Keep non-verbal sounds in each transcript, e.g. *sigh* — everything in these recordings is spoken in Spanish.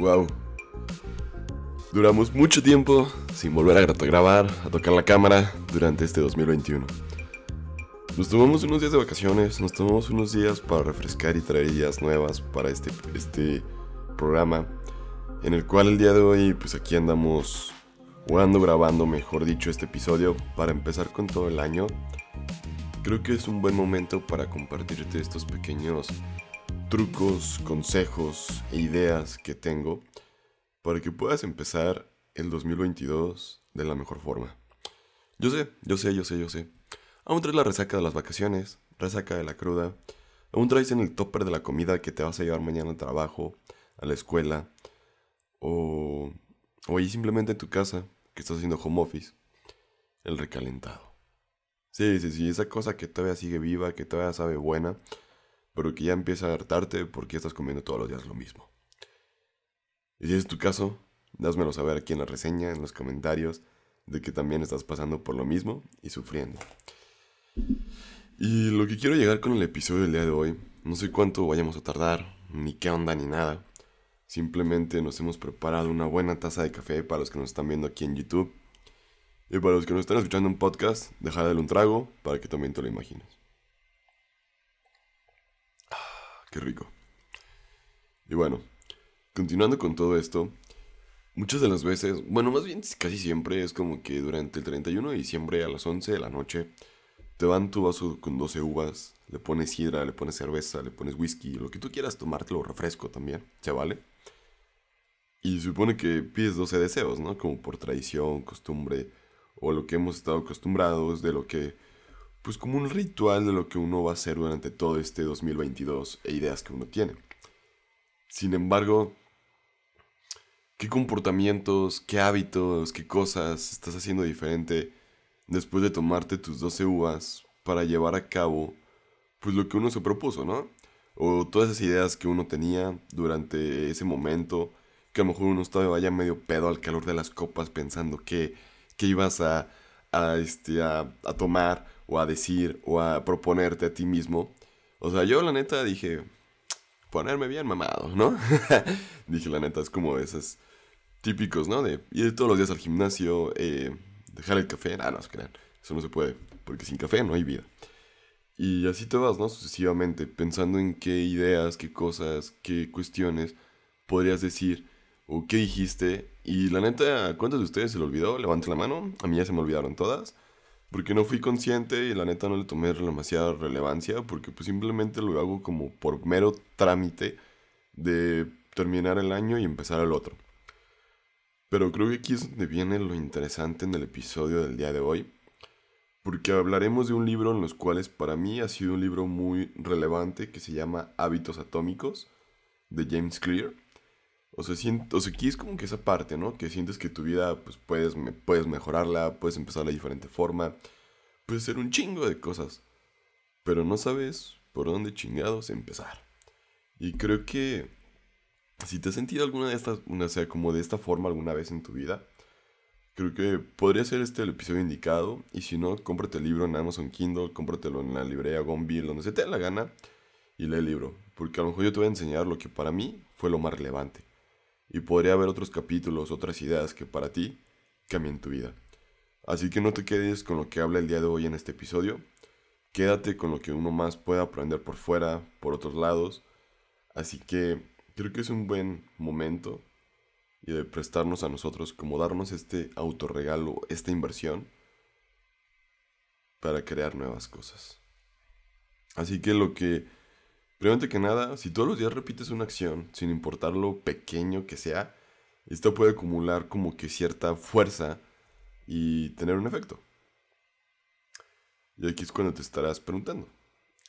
Wow. Duramos mucho tiempo sin volver a grabar, a tocar la cámara durante este 2021. Nos tomamos unos días de vacaciones, nos tomamos unos días para refrescar y traer ideas nuevas para este, este programa, en el cual el día de hoy, pues aquí andamos jugando, grabando, mejor dicho, este episodio para empezar con todo el año. Creo que es un buen momento para compartirte estos pequeños trucos, consejos e ideas que tengo para que puedas empezar el 2022 de la mejor forma. Yo sé, yo sé, yo sé, yo sé. Aún traes la resaca de las vacaciones, resaca de la cruda. Aún traes en el topper de la comida que te vas a llevar mañana al trabajo, a la escuela. O, o ahí simplemente en tu casa, que estás haciendo home office. El recalentado. Sí, sí, sí, esa cosa que todavía sigue viva, que todavía sabe buena, pero que ya empieza a hartarte porque estás comiendo todos los días lo mismo. Y si es tu caso, dásmelo saber aquí en la reseña, en los comentarios, de que también estás pasando por lo mismo y sufriendo. Y lo que quiero llegar con el episodio del día de hoy, no sé cuánto vayamos a tardar, ni qué onda, ni nada. Simplemente nos hemos preparado una buena taza de café para los que nos están viendo aquí en YouTube. Y para los que nos están escuchando en podcast, dejar un trago para que también te lo imagines. Ah, qué rico. Y bueno, continuando con todo esto, muchas de las veces, bueno, más bien casi siempre es como que durante el 31 de diciembre a las 11 de la noche, te van tu vaso con 12 uvas, le pones sidra, le pones cerveza, le pones whisky, lo que tú quieras tomártelo, refresco también, ¿se vale? Y supone que pides 12 deseos, ¿no? Como por tradición, costumbre, o lo que hemos estado acostumbrados, de lo que, pues como un ritual de lo que uno va a hacer durante todo este 2022 e ideas que uno tiene. Sin embargo, ¿Qué comportamientos, qué hábitos, qué cosas estás haciendo diferente después de tomarte tus 12 uvas para llevar a cabo pues lo que uno se propuso, ¿no? O todas esas ideas que uno tenía durante ese momento, que a lo mejor uno estaba vaya medio pedo al calor de las copas pensando que, que ibas a, a, este, a, a tomar o a decir o a proponerte a ti mismo. O sea, yo la neta dije, ponerme bien mamado, ¿no? *laughs* dije, la neta, es como esas típicos, ¿no? De ir todos los días al gimnasio, eh, dejar el café. Ah, no, se crean. Eso no se puede, porque sin café no hay vida. Y así te vas, ¿no? Sucesivamente, pensando en qué ideas, qué cosas, qué cuestiones podrías decir o qué dijiste. Y la neta, ¿cuántos de ustedes se lo olvidó? Levanten la mano. A mí ya se me olvidaron todas. Porque no fui consciente y la neta no le tomé demasiada relevancia. Porque pues simplemente lo hago como por mero trámite de terminar el año y empezar el otro. Pero creo que aquí es donde viene lo interesante en el episodio del día de hoy, porque hablaremos de un libro en los cuales para mí ha sido un libro muy relevante que se llama Hábitos Atómicos de James Clear. O sea, siento, o sea, aquí es como que esa parte, ¿no? Que sientes que tu vida pues puedes, puedes mejorarla, puedes empezar de diferente forma, puedes hacer un chingo de cosas, pero no sabes por dónde chingados empezar. Y creo que si te has sentido alguna de estas, una, sea, como de esta forma alguna vez en tu vida, creo que podría ser este el episodio indicado. Y si no, cómprate el libro en Amazon Kindle, cómpratelo en la librería Gonville, donde se te dé la gana, y lee el libro. Porque a lo mejor yo te voy a enseñar lo que para mí fue lo más relevante. Y podría haber otros capítulos, otras ideas que para ti cambien tu vida. Así que no te quedes con lo que habla el día de hoy en este episodio. Quédate con lo que uno más pueda aprender por fuera, por otros lados. Así que creo que es un buen momento y de prestarnos a nosotros, como darnos este autorregalo, esta inversión para crear nuevas cosas. Así que lo que, primero que nada, si todos los días repites una acción, sin importar lo pequeño que sea, esto puede acumular como que cierta fuerza y tener un efecto. Y aquí es cuando te estarás preguntando,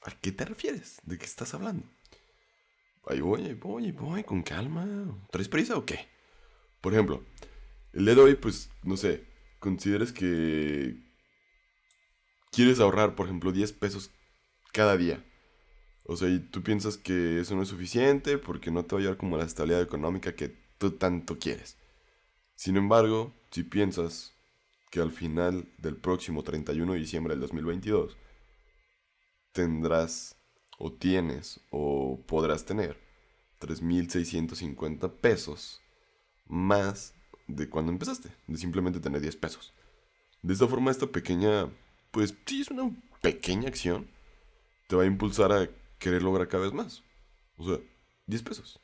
¿a qué te refieres? ¿De qué estás hablando? Ahí voy, ahí voy, ahí voy, con calma. ¿Traes prisa o qué? Por ejemplo, el día de hoy, pues, no sé, consideres que quieres ahorrar, por ejemplo, 10 pesos cada día. O sea, y tú piensas que eso no es suficiente porque no te va a llevar como la estabilidad económica que tú tanto quieres. Sin embargo, si piensas que al final del próximo 31 de diciembre del 2022 tendrás o tienes o podrás tener 3.650 pesos más de cuando empezaste, de simplemente tener 10 pesos. De esta forma, esta pequeña, pues sí, es una pequeña acción, te va a impulsar a querer lograr cada vez más. O sea, 10 pesos.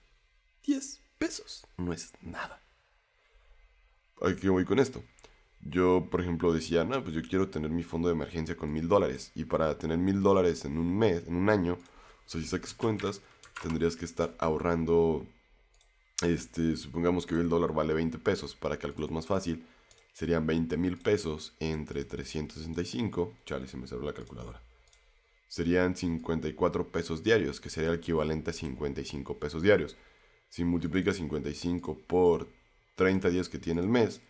10 pesos. No es nada. ¿A qué voy con esto? Yo, por ejemplo, decía, no, pues yo quiero tener mi fondo de emergencia con mil dólares. Y para tener mil dólares en un mes, en un año, o sea, si sacas cuentas, tendrías que estar ahorrando, este, supongamos que hoy el dólar vale 20 pesos, para cálculos más fácil, serían 20 mil pesos entre 365, chale, se me cerró la calculadora. Serían 54 pesos diarios, que sería el equivalente a 55 pesos diarios. Si multiplica 55 por 30 días que tiene el mes,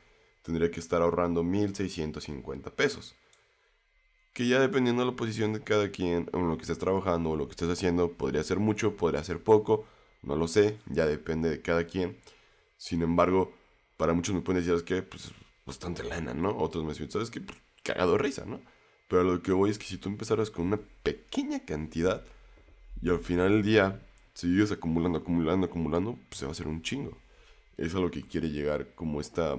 tendría que estar ahorrando 1.650 pesos. Que ya dependiendo de la posición de cada quien, en lo que estés trabajando o lo que estés haciendo, podría ser mucho, podría ser poco, no lo sé, ya depende de cada quien. Sin embargo, para muchos me pueden decir, que pues bastante lana, ¿no? Otros me dicen, ¿sabes qué? Pues, cagado de risa, ¿no? Pero lo que voy es que si tú empezaras con una pequeña cantidad y al final del día sigues acumulando, acumulando, acumulando, pues se va a hacer un chingo. Es a lo que quiere llegar como esta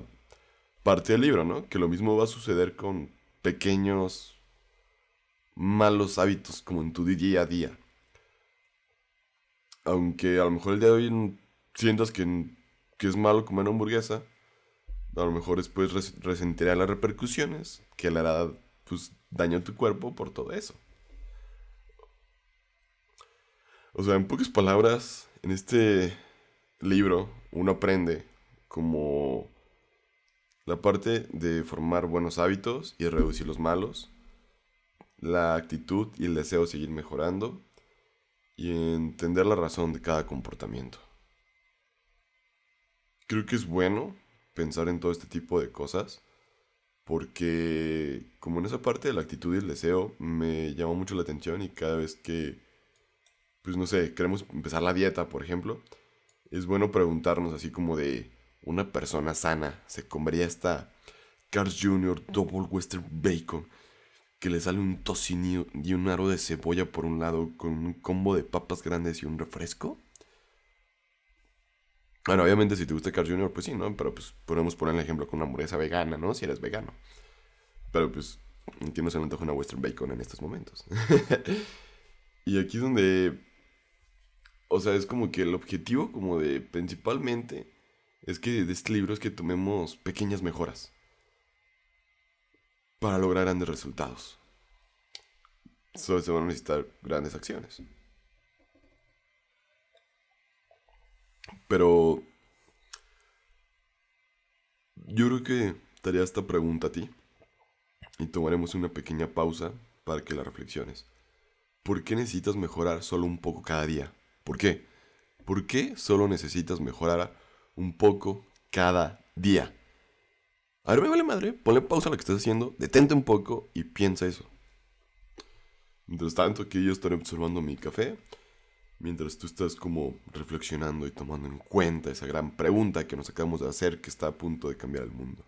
parte del libro, ¿no? Que lo mismo va a suceder con pequeños malos hábitos como en tu día a día. Aunque a lo mejor el día de hoy sientas que, que es malo comer hamburguesa, a lo mejor después resentirá las repercusiones que le hará pues, daño a tu cuerpo por todo eso. O sea, en pocas palabras, en este libro uno aprende como la parte de formar buenos hábitos y reducir los malos, la actitud y el deseo de seguir mejorando y entender la razón de cada comportamiento. Creo que es bueno pensar en todo este tipo de cosas porque como en esa parte de la actitud y el deseo me llama mucho la atención y cada vez que, pues no sé, queremos empezar la dieta, por ejemplo, es bueno preguntarnos así como de una persona sana se comería esta Carl Jr. Double Western Bacon que le sale un tocinio y un aro de cebolla por un lado con un combo de papas grandes y un refresco. Bueno, obviamente si te gusta Carl Jr., pues sí, ¿no? Pero pues podemos poner el ejemplo con una hamburguesa vegana, ¿no? Si eres vegano. Pero pues, no se me antoja una Western Bacon en estos momentos. *laughs* y aquí es donde... O sea, es como que el objetivo como de principalmente es que de este libro es que tomemos pequeñas mejoras para lograr grandes resultados. Solo se van a necesitar grandes acciones. Pero yo creo que te haría esta pregunta a ti y tomaremos una pequeña pausa para que la reflexiones. ¿Por qué necesitas mejorar solo un poco cada día? ¿Por qué? ¿Por qué solo necesitas mejorar un poco cada día? A ver, me vale madre, ponle pausa a lo que estás haciendo, detente un poco y piensa eso. Mientras tanto, aquí yo estaré observando mi café, mientras tú estás como reflexionando y tomando en cuenta esa gran pregunta que nos acabamos de hacer que está a punto de cambiar el mundo.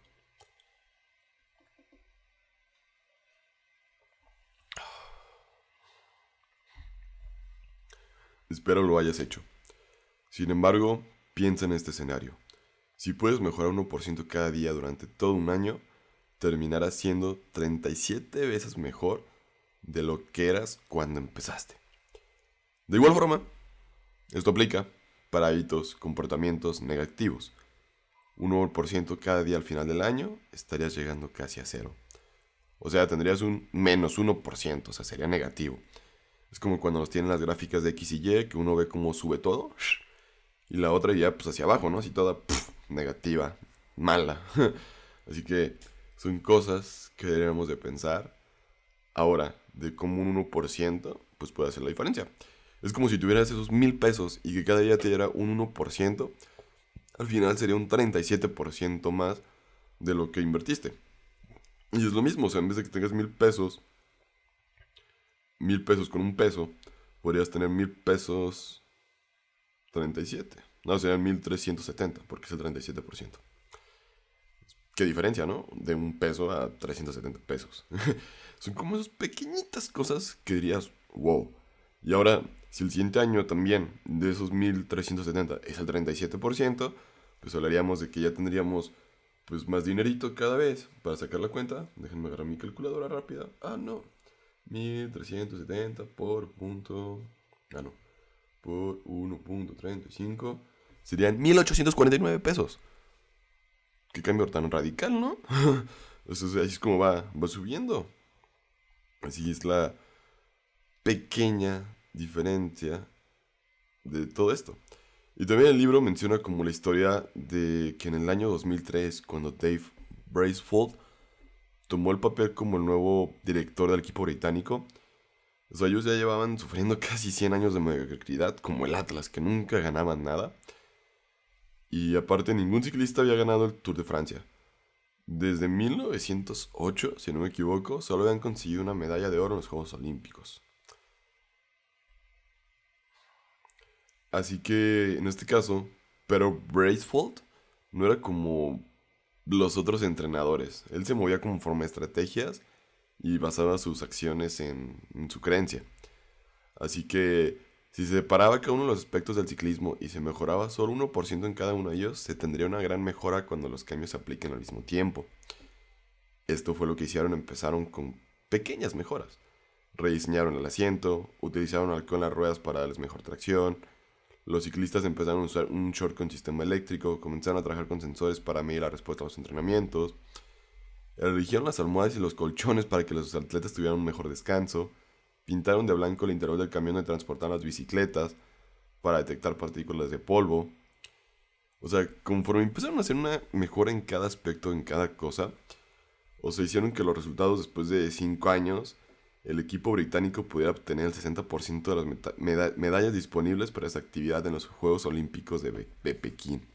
Espero lo hayas hecho. Sin embargo, piensa en este escenario. Si puedes mejorar 1% cada día durante todo un año, terminarás siendo 37 veces mejor de lo que eras cuando empezaste. De igual forma, esto aplica para hábitos, comportamientos negativos. 1% cada día al final del año estarías llegando casi a cero. O sea, tendrías un menos 1%, o sea, sería negativo. Es como cuando nos tienen las gráficas de X y Y, que uno ve cómo sube todo, y la otra ya pues hacia abajo, ¿no? Así toda negativa, mala. *laughs* Así que son cosas que deberíamos de pensar. Ahora, de cómo un 1% pues puede hacer la diferencia. Es como si tuvieras esos mil pesos y que cada día te diera un 1%, al final sería un 37% más de lo que invertiste. Y es lo mismo, o sea, en vez de que tengas mil pesos, mil pesos con un peso, podrías tener mil pesos 37. No, serían 1370, porque es el 37%. Qué diferencia, ¿no? De un peso a 370 pesos. *laughs* Son como esas pequeñitas cosas que dirías, wow. Y ahora, Si el siguiente año también de esos 1370 es el 37%, pues hablaríamos de que ya tendríamos pues más dinerito cada vez para sacar la cuenta. Déjenme agarrar mi calculadora rápida. Ah, no. 1370 por punto... Ah, no. Por 1.35 serían 1849 pesos. Qué cambio tan radical, ¿no? *laughs* así es como va, va subiendo. Así es la pequeña diferencia de todo esto. Y también el libro menciona como la historia de que en el año 2003, cuando Dave Bracefold tomó el papel como el nuevo director del equipo británico, sea, ellos ya llevaban sufriendo *laughs* casi 100 años de mediocridad, como el Atlas, que nunca ganaban nada. Y aparte, ningún ciclista había ganado el Tour de Francia. Desde 1908, si no me equivoco, solo habían conseguido una medalla de oro en los Juegos Olímpicos. Así que, en este caso, pero Bracefold no era como los otros entrenadores. Él se movía conforme a estrategias y basaba sus acciones en, su creencia. Así que, si se separaba cada uno de los aspectos del ciclismo y se mejoraba solo 1% en cada uno de ellos, se tendría una gran mejora cuando los cambios se apliquen al mismo tiempo. Esto fue lo que hicieron, empezaron con pequeñas mejoras. Rediseñaron el asiento, utilizaron alcohol en las ruedas para darles mejor tracción, los ciclistas empezaron a usar un short con sistema eléctrico, comenzaron a trabajar con sensores para medir la respuesta a los entrenamientos, eligieron las almohadas y los colchones para que los atletas tuvieran un mejor descanso, pintaron de blanco el interior del camión de transportar las bicicletas para detectar partículas de polvo. O sea, conforme empezaron a hacer una mejora en cada aspecto, en cada cosa, o se hicieron que los resultados después de 5 años el equipo británico pudiera obtener el 60% de las medallas disponibles para esa actividad en los Juegos Olímpicos de, Pekín.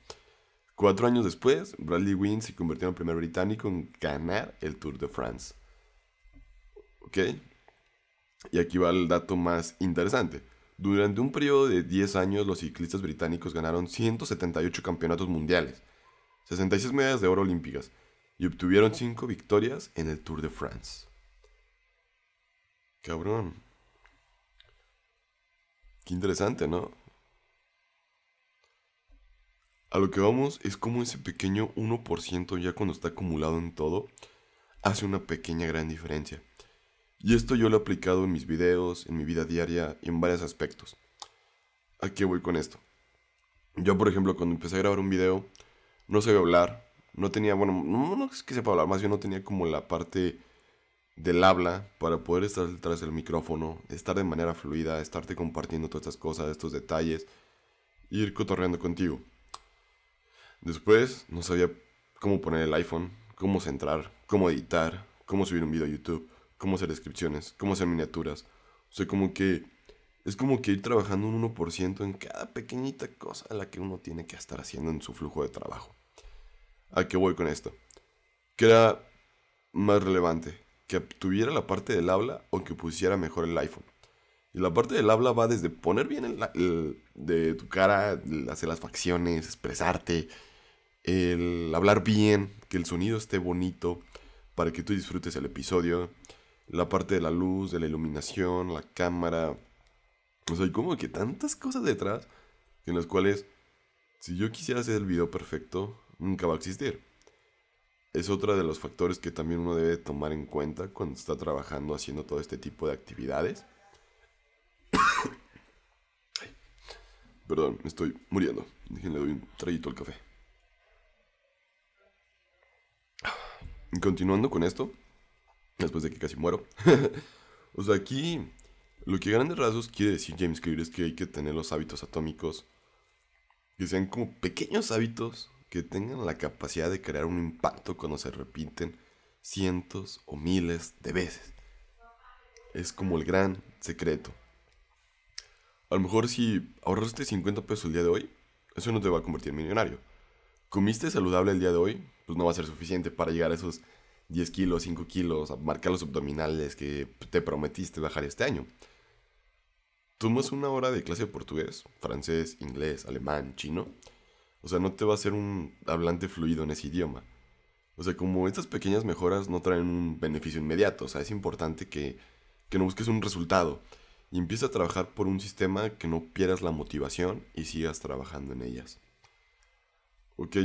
Cuatro años después, Bradley Wynn se convirtió en el primer británico en ganar el Tour de France. ¿Ok? Y aquí va el dato más interesante. Durante un periodo de 10 años, los ciclistas británicos ganaron 178 campeonatos mundiales, 66 medallas de oro olímpicas y obtuvieron 5 victorias en el Tour de France. Cabrón. Qué interesante, ¿no? A lo que vamos es como ese pequeño 1% ya cuando está acumulado en todo, hace una pequeña gran diferencia. Y esto yo lo he aplicado en mis videos, en mi vida diaria y en varios aspectos. ¿A qué voy con esto? Yo, por ejemplo, cuando empecé a grabar un video, no sabía hablar, no tenía, bueno, no, es que sepa hablar, más bien no tenía como la parte del habla para poder estar detrás del micrófono, estar de manera fluida, estarte compartiendo todas estas cosas, estos detalles, ir cotorreando contigo. Después no sabía cómo poner el iPhone, cómo centrar, cómo editar, cómo subir un video a YouTube, cómo hacer descripciones, cómo hacer miniaturas. O sea, como que es como que ir trabajando un 1% en cada pequeñita cosa a la que uno tiene que estar haciendo en su flujo de trabajo. ¿A qué voy con esto? ¿Qué era más relevante? Que tuviera la parte del habla o que pusiera mejor el iPhone. Y la parte del habla va desde poner bien el, de tu cara, hacer las facciones, expresarte, el hablar bien, que el sonido esté bonito para que tú disfrutes el episodio, la parte de la luz, de la iluminación, la cámara. O sea, hay como que tantas cosas detrás en las cuales si yo quisiera hacer el video perfecto, nunca va a existir es otro de los factores que también uno debe tomar en cuenta cuando está trabajando haciendo todo este tipo de actividades. *coughs* Perdón, me estoy muriendo. Déjenle doy un traguito al café. Continuando con esto, después de que casi muero. *laughs* o sea, aquí lo que grandes rasgos quiere decir James Clear es que hay que tener los hábitos atómicos que sean como pequeños hábitos que tengan la capacidad de crear un impacto cuando se repiten cientos o miles de veces. Es como el gran secreto. A lo mejor si ahorraste 50 pesos el día de hoy, eso no te va a convertir en millonario. Comiste saludable el día de hoy, pues no va a ser suficiente para llegar a esos 10 kilos, 5 kilos, a marcar los abdominales que te prometiste bajar este año. Tomas una hora de clase de portugués, francés, inglés, alemán, chino, o sea, no te va a ser un hablante fluido en ese idioma. O sea, como estas pequeñas mejoras no traen un beneficio inmediato, o sea, es importante que, que no busques un resultado y empieza a trabajar por un sistema que no pierdas la motivación y sigas trabajando en ellas. Ok,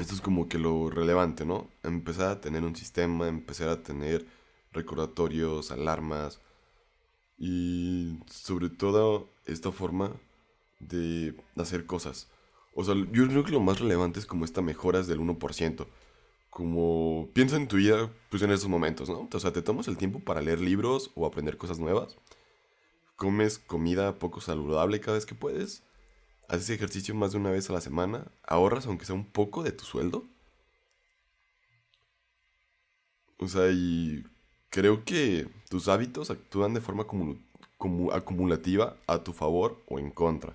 esto es como que lo relevante, ¿no? Empezar a tener un sistema, empezar a tener recordatorios, alarmas y sobre todo esta forma de hacer cosas. O sea, yo creo que lo más relevante es como esta mejoras del 1%. Como piensa en tu vida, pues en esos momentos, ¿no? O sea, te tomas el tiempo para leer libros o aprender cosas nuevas. Comes comida poco saludable cada vez que puedes. Haces ejercicio más de una vez a la semana. Ahorras aunque sea un poco de tu sueldo. O sea, y creo que tus hábitos actúan de forma acumulativa a tu favor o en contra.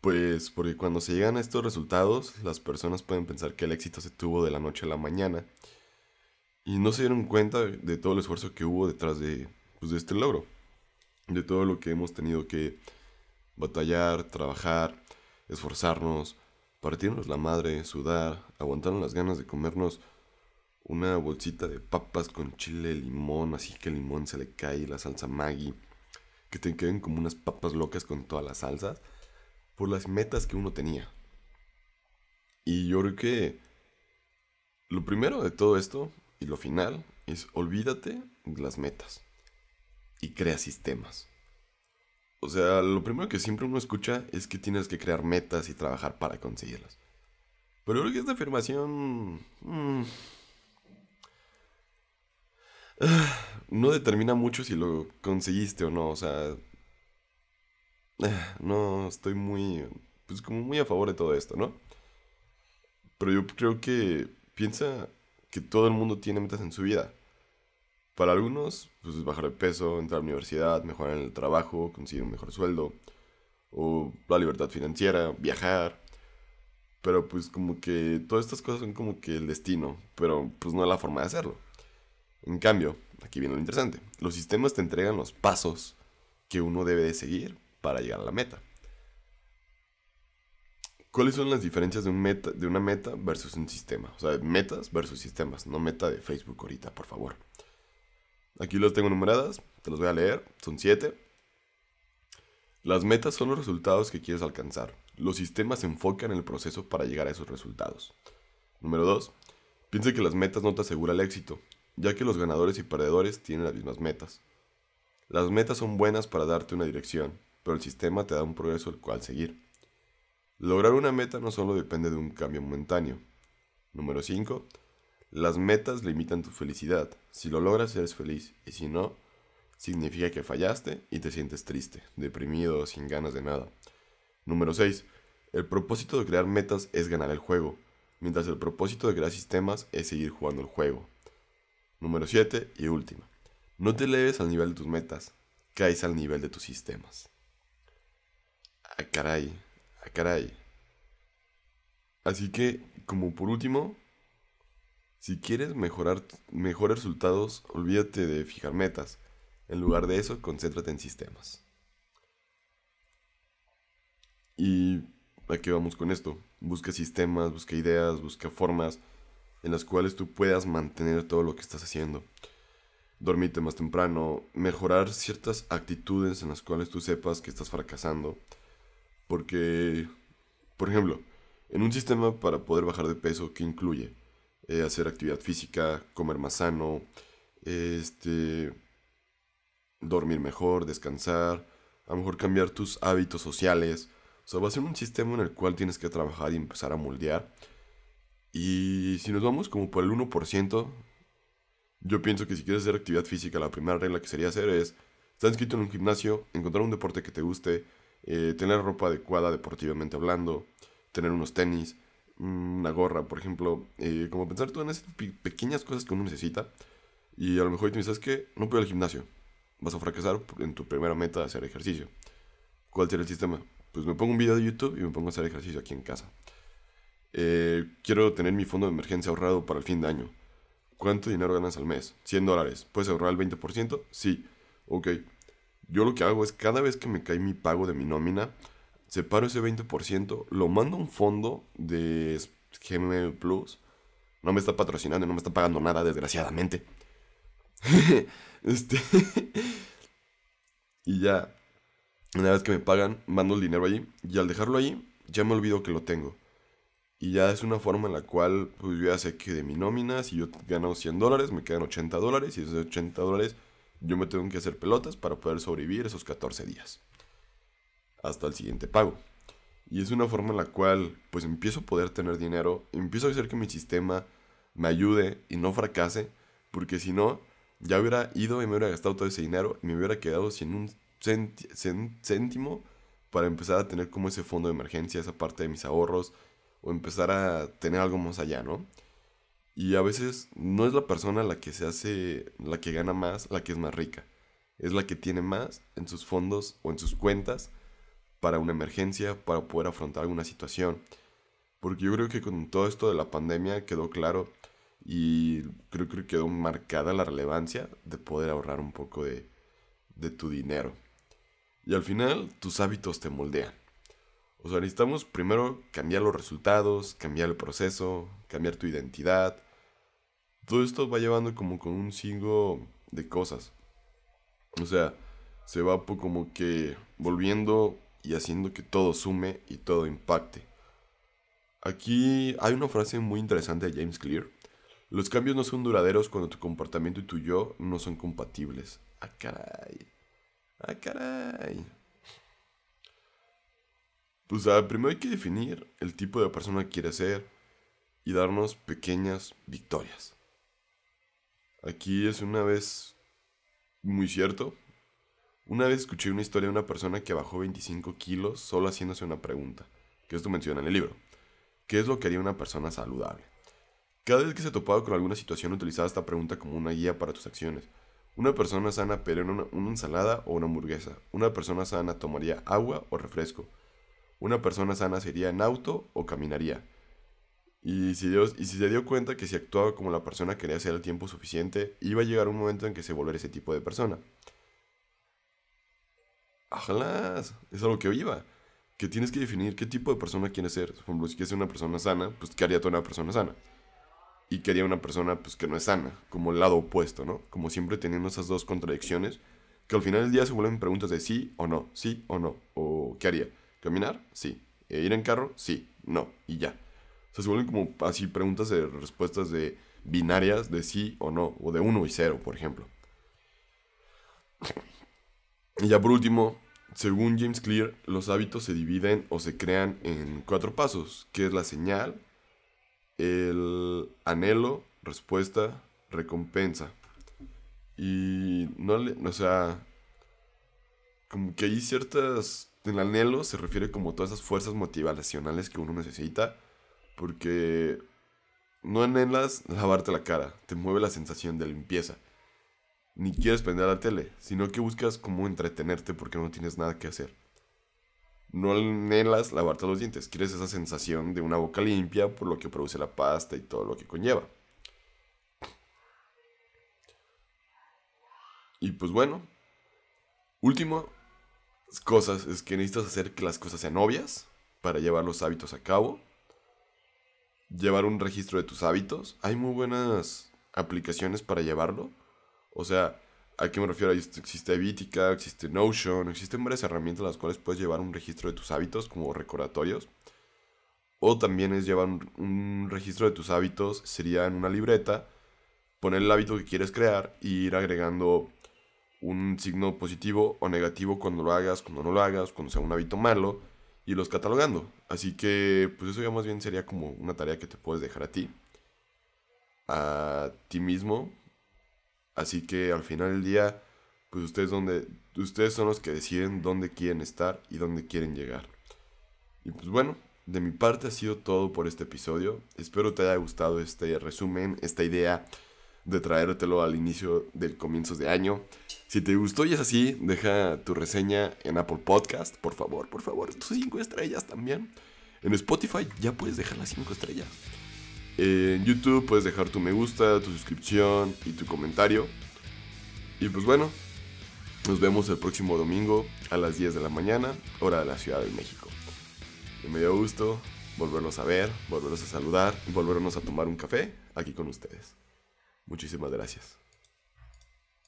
Pues porque cuando se llegan a estos resultados, las personas pueden pensar que el éxito se tuvo de la noche a la mañana. Y no se dieron cuenta de todo el esfuerzo que hubo detrás de, pues, de este logro, de todo lo que hemos tenido que batallar, trabajar, esforzarnos, partirnos la madre, sudar, aguantarnos las ganas de comernos una bolsita de papas con chile, limón, así que el limón se le cae, la salsa Maggi, que te queden como unas papas locas con todas las salsas por las metas que uno tenía. Y yo creo que lo primero de todo esto y lo final es olvídate de las metas y crea sistemas. O sea, lo primero que siempre uno escucha es que tienes que crear metas y trabajar para conseguirlas. Pero creo que esta afirmación mm, *sighs* no determina mucho si lo conseguiste o no. O sea, *sighs* no estoy muy, pues como muy a favor de todo esto, ¿no? Pero yo creo que piensa que todo el mundo tiene metas en su vida. Para algunos, pues bajar de peso, entrar a la universidad, mejorar el trabajo, conseguir un mejor sueldo, o la libertad financiera, viajar. Pero pues como que todas estas cosas son como que el destino, pero pues no es la forma de hacerlo. En cambio, aquí viene lo interesante, los sistemas te entregan los pasos que uno debe de seguir para llegar a la meta. ¿Cuáles son las diferencias de, un meta, de una meta versus un sistema? O sea, metas versus sistemas, no meta de Facebook ahorita, por favor. Aquí los tengo numeradas, te los voy a leer, son siete. Las metas son los resultados que quieres alcanzar. Los sistemas se enfocan en el proceso para llegar a esos resultados. Número 2. Piensa que las metas no te aseguran el éxito, ya que los ganadores y perdedores tienen las mismas metas. Las metas son buenas para darte una dirección, pero el sistema te da un progreso el cual seguir. Lograr una meta no solo depende de un cambio momentáneo. Número 5. Las metas limitan tu felicidad. Si lo logras eres feliz y si no, significa que fallaste y te sientes triste, deprimido, sin ganas de nada. Número 6. El propósito de crear metas es ganar el juego, mientras el propósito de crear sistemas es seguir jugando el juego. Número 7 y última. No te eleves al nivel de tus metas, caes al nivel de tus sistemas. Ah, caray, ah, caray. Así que, como por último, si quieres mejorar mejores resultados, olvídate de fijar metas. En lugar de eso, concéntrate en sistemas. ¿Y a qué vamos con esto? Busca sistemas, busca ideas, busca formas en las cuales tú puedas mantener todo lo que estás haciendo. Dormirte más temprano, mejorar ciertas actitudes en las cuales tú sepas que estás fracasando porque, por ejemplo, en un sistema para poder bajar de peso, ¿qué incluye? Eh, hacer actividad física, comer más sano, este, dormir mejor, descansar, a lo mejor cambiar tus hábitos sociales. O sea, va a ser un sistema en el cual tienes que trabajar y empezar a moldear. Y si nos vamos como por el 1%, yo pienso que si quieres hacer actividad física, la primera regla que sería hacer es estar inscrito en un gimnasio, encontrar un deporte que te guste, eh, tener ropa adecuada deportivamente hablando, tener unos tenis, una gorra, por ejemplo, eh, como pensar todas esas pequeñas cosas que uno necesita y a lo mejor tú dices que no puedo ir al gimnasio, vas a fracasar en tu primera meta de hacer ejercicio. ¿Cuál será el sistema? Pues me pongo un video de YouTube y me pongo a hacer ejercicio aquí en casa. Eh, quiero tener mi fondo de emergencia ahorrado para el fin de año. ¿Cuánto dinero ganas al mes? 100 dólares. ¿Puedes ahorrar el 20%? Sí. Ok. Yo lo que hago es cada vez que me cae mi pago de mi nómina, separo ese 20%, lo mando a un fondo de Gmail Plus. No me está patrocinando, no me está pagando nada, desgraciadamente. *laughs* este. *laughs* y ya, una vez que me pagan, mando el dinero allí. Y al dejarlo ahí, ya me olvido que lo tengo. Y ya es una forma en la cual, pues yo ya sé que de mi nómina, si yo gano 100 dólares, me quedan 80 dólares. Y esos 80 dólares, yo me tengo que hacer pelotas para poder sobrevivir esos 14 días. Hasta el siguiente pago. Y es una forma en la cual, pues empiezo a poder tener dinero. Empiezo a hacer que mi sistema me ayude y no fracase. Porque si no, ya hubiera ido y me hubiera gastado todo ese dinero y me hubiera quedado sin un céntimo para empezar a tener como ese fondo de emergencia, esa parte de mis ahorros o empezar a tener algo más allá, ¿no? Y a veces no es la persona la que se hace, la que gana más, la que es más rica. Es la que tiene más en sus fondos o en sus cuentas para una emergencia, para poder afrontar alguna situación. Porque yo creo que con todo esto de la pandemia quedó claro y creo que quedó marcada la relevancia de poder ahorrar un poco de, de tu dinero. Y al final tus hábitos te moldean. O sea, necesitamos primero cambiar los resultados, cambiar el proceso, cambiar tu identidad. Todo esto va llevando como con un signo de cosas. O sea, se va como que volviendo y haciendo que todo sume y todo impacte. Aquí hay una frase muy interesante de James Clear. Los cambios no son duraderos cuando tu comportamiento y tu yo no son compatibles. Ah, caray. Ah, caray. Pues primero hay que definir el tipo de persona que quiere ser y darnos pequeñas victorias. Aquí es una vez muy cierto. Una vez escuché una historia de una persona que bajó 25 kilos solo haciéndose una pregunta, que esto menciona en el libro. ¿Qué es lo que haría una persona saludable? Cada vez que se topaba con alguna situación utilizaba esta pregunta como una guía para tus acciones. Una persona sana pediría una, una ensalada o una hamburguesa. Una persona sana tomaría agua o refresco. Una persona sana sería en auto o caminaría. Y si, Dios, y si se dio cuenta que si actuaba como la persona quería hacer el tiempo suficiente, iba a llegar un momento en que se volviera ese tipo de persona. Ojalá, es algo que iba. Que tienes que definir qué tipo de persona quieres ser. Por ejemplo, si quieres ser una persona sana, pues ¿qué haría toda una persona sana? Y qué haría una persona pues, que no es sana, como el lado opuesto, ¿no? Como siempre teniendo esas dos contradicciones, que al final del día se vuelven preguntas de sí o no, sí o no, o qué haría. ¿Caminar? Sí. ¿E ¿Ir en carro? Sí. No. Y ya. O sea, se vuelven como así preguntas de respuestas de binarias de sí o no, o de uno y cero, por ejemplo. Y ya por último, según James Clear, los hábitos se dividen o se crean en cuatro pasos, que es la señal, el anhelo, respuesta, recompensa. Y no le, o sea, como que hay ciertas el anhelo se refiere como todas esas fuerzas motivacionales que uno necesita, porque no anhelas lavarte la cara, te mueve la sensación de limpieza. Ni quieres prender la tele, sino que buscas cómo entretenerte porque no tienes nada que hacer. No anhelas lavarte los dientes, quieres esa sensación de una boca limpia por lo que produce la pasta y todo lo que conlleva. Y pues bueno, último, cosas es que necesitas hacer que las cosas sean obvias para llevar los hábitos a cabo. Llevar un registro de tus hábitos. Hay muy buenas aplicaciones para llevarlo. O sea, ¿a qué me refiero? Existe Evitica, existe Notion, existen varias herramientas las cuales puedes llevar un registro de tus hábitos como recordatorios. O también es llevar un, un registro de tus hábitos, sería en una libreta, poner el hábito que quieres crear e ir agregando un signo positivo o negativo cuando lo hagas, cuando no lo hagas, cuando sea un hábito malo y los catalogando. Así que, pues eso ya más bien sería como una tarea que te puedes dejar a ti, a ti mismo. Así que al final del día, pues ustedes, donde, ustedes son los que deciden dónde quieren estar y dónde quieren llegar. Y pues bueno, de mi parte ha sido todo por este episodio. Espero te haya gustado este resumen, esta idea de traértelo al inicio del comienzos de año. Si te gustó y es así, deja tu reseña en Apple Podcast, por favor, por favor, tus 5 estrellas también. En Spotify ya puedes dejar las 5 estrellas. En YouTube puedes dejar tu me gusta, tu suscripción y tu comentario. Y pues bueno, nos vemos el próximo domingo a las 10 de la mañana, hora de la Ciudad de México. me dio gusto volvernos a ver, volvernos a saludar y volvernos a tomar un café aquí con ustedes. Muchísimas gracias.